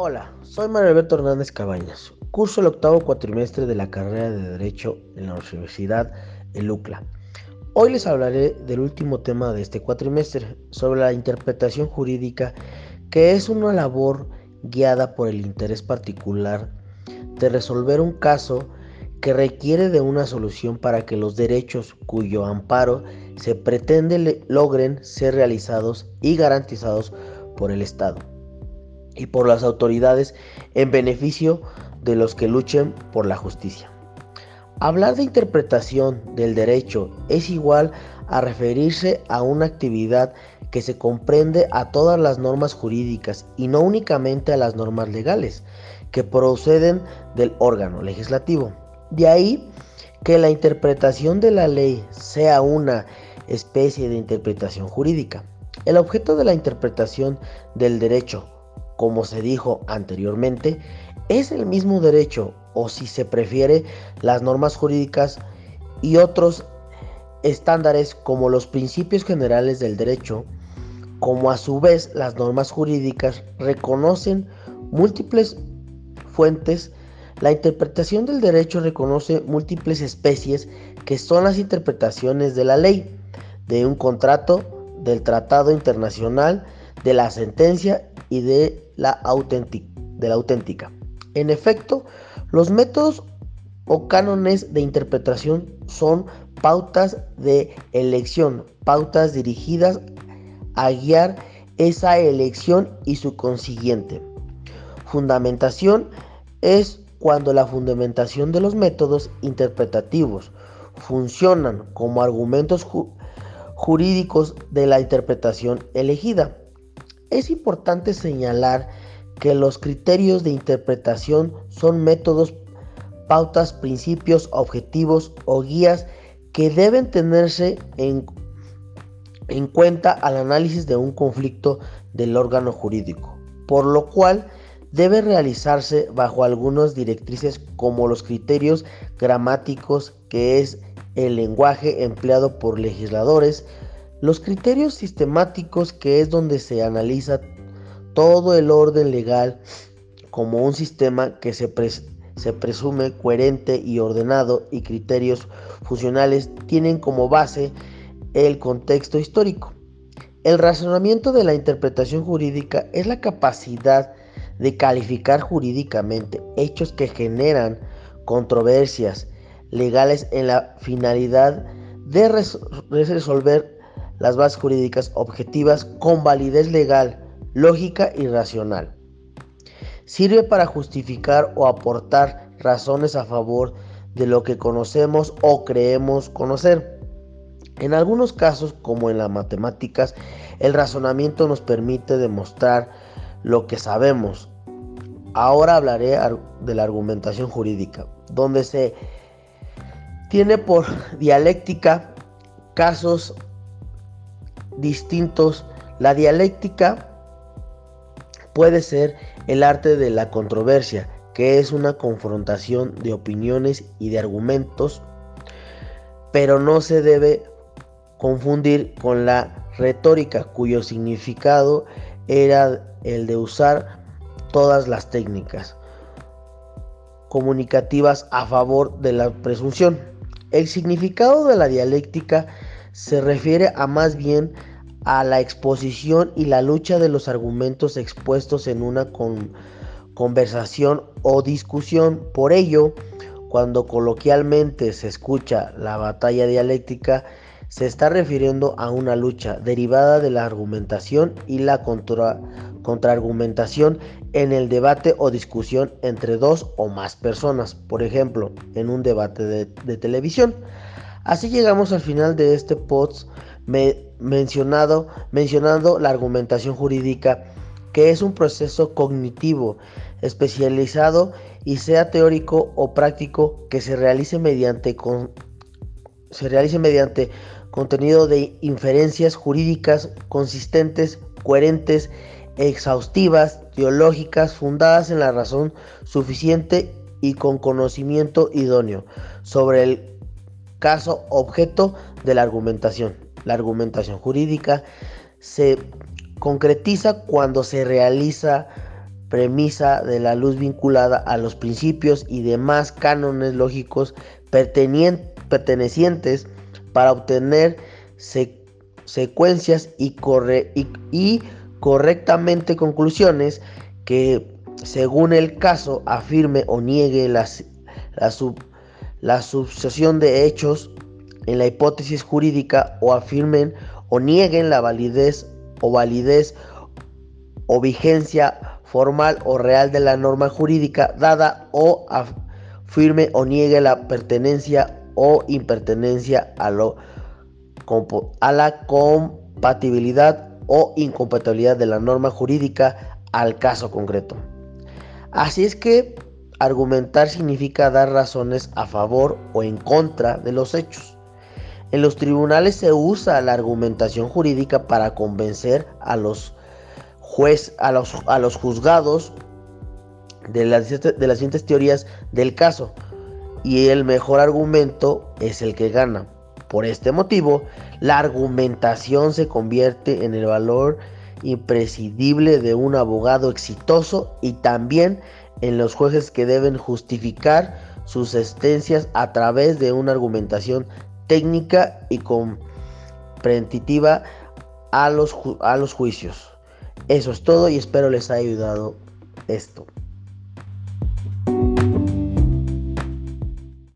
Hola, soy Mario Alberto Hernández Cabañas. Curso el octavo cuatrimestre de la carrera de Derecho en la Universidad de UCLA. Hoy les hablaré del último tema de este cuatrimestre, sobre la interpretación jurídica, que es una labor guiada por el interés particular de resolver un caso que requiere de una solución para que los derechos cuyo amparo se pretende logren ser realizados y garantizados por el Estado y por las autoridades en beneficio de los que luchen por la justicia. Hablar de interpretación del derecho es igual a referirse a una actividad que se comprende a todas las normas jurídicas y no únicamente a las normas legales que proceden del órgano legislativo. De ahí que la interpretación de la ley sea una especie de interpretación jurídica. El objeto de la interpretación del derecho como se dijo anteriormente, es el mismo derecho o si se prefiere las normas jurídicas y otros estándares como los principios generales del derecho, como a su vez las normas jurídicas reconocen múltiples fuentes, la interpretación del derecho reconoce múltiples especies que son las interpretaciones de la ley, de un contrato, del tratado internacional, de la sentencia y de la, auténtica. En efecto, los métodos o cánones de interpretación son pautas de elección, pautas dirigidas a guiar esa elección y su consiguiente. Fundamentación es cuando la fundamentación de los métodos interpretativos funcionan como argumentos jurídicos de la interpretación elegida. Es importante señalar que los criterios de interpretación son métodos, pautas, principios, objetivos o guías que deben tenerse en, en cuenta al análisis de un conflicto del órgano jurídico, por lo cual debe realizarse bajo algunas directrices como los criterios gramáticos, que es el lenguaje empleado por legisladores, los criterios sistemáticos, que es donde se analiza todo el orden legal como un sistema que se, se presume coherente y ordenado y criterios funcionales tienen como base el contexto histórico. El razonamiento de la interpretación jurídica es la capacidad de calificar jurídicamente hechos que generan controversias legales en la finalidad de resolver las bases jurídicas objetivas con validez legal, lógica y racional. Sirve para justificar o aportar razones a favor de lo que conocemos o creemos conocer. En algunos casos, como en las matemáticas, el razonamiento nos permite demostrar lo que sabemos. Ahora hablaré de la argumentación jurídica, donde se tiene por dialéctica casos distintos, la dialéctica puede ser el arte de la controversia, que es una confrontación de opiniones y de argumentos, pero no se debe confundir con la retórica, cuyo significado era el de usar todas las técnicas comunicativas a favor de la presunción. El significado de la dialéctica se refiere a más bien a la exposición y la lucha de los argumentos expuestos en una conversación o discusión. Por ello, cuando coloquialmente se escucha la batalla dialéctica, se está refiriendo a una lucha derivada de la argumentación y la contra contraargumentación en el debate o discusión entre dos o más personas, por ejemplo, en un debate de, de televisión. Así llegamos al final de este post mencionado, mencionando la argumentación jurídica, que es un proceso cognitivo especializado y sea teórico o práctico que se realice mediante, con, se realice mediante contenido de inferencias jurídicas consistentes, coherentes, exhaustivas, teológicas, fundadas en la razón suficiente y con conocimiento idóneo sobre el caso objeto de la argumentación. La argumentación jurídica se concretiza cuando se realiza premisa de la luz vinculada a los principios y demás cánones lógicos pertenecientes para obtener secuencias y, y correctamente conclusiones que según el caso afirme o niegue la, la sucesión de hechos en la hipótesis jurídica o afirmen o nieguen la validez o validez o vigencia formal o real de la norma jurídica dada o afirme o niegue la pertenencia o impertenencia a, lo, a la compatibilidad o incompatibilidad de la norma jurídica al caso concreto. Así es que argumentar significa dar razones a favor o en contra de los hechos. En los tribunales se usa la argumentación jurídica para convencer a los a los, a los juzgados de las, de las siguientes teorías del caso. Y el mejor argumento es el que gana. Por este motivo, la argumentación se convierte en el valor imprescindible de un abogado exitoso y también en los jueces que deben justificar sus sentencias a través de una argumentación técnica y comprensiva a los, a los juicios. Eso es todo y espero les haya ayudado esto.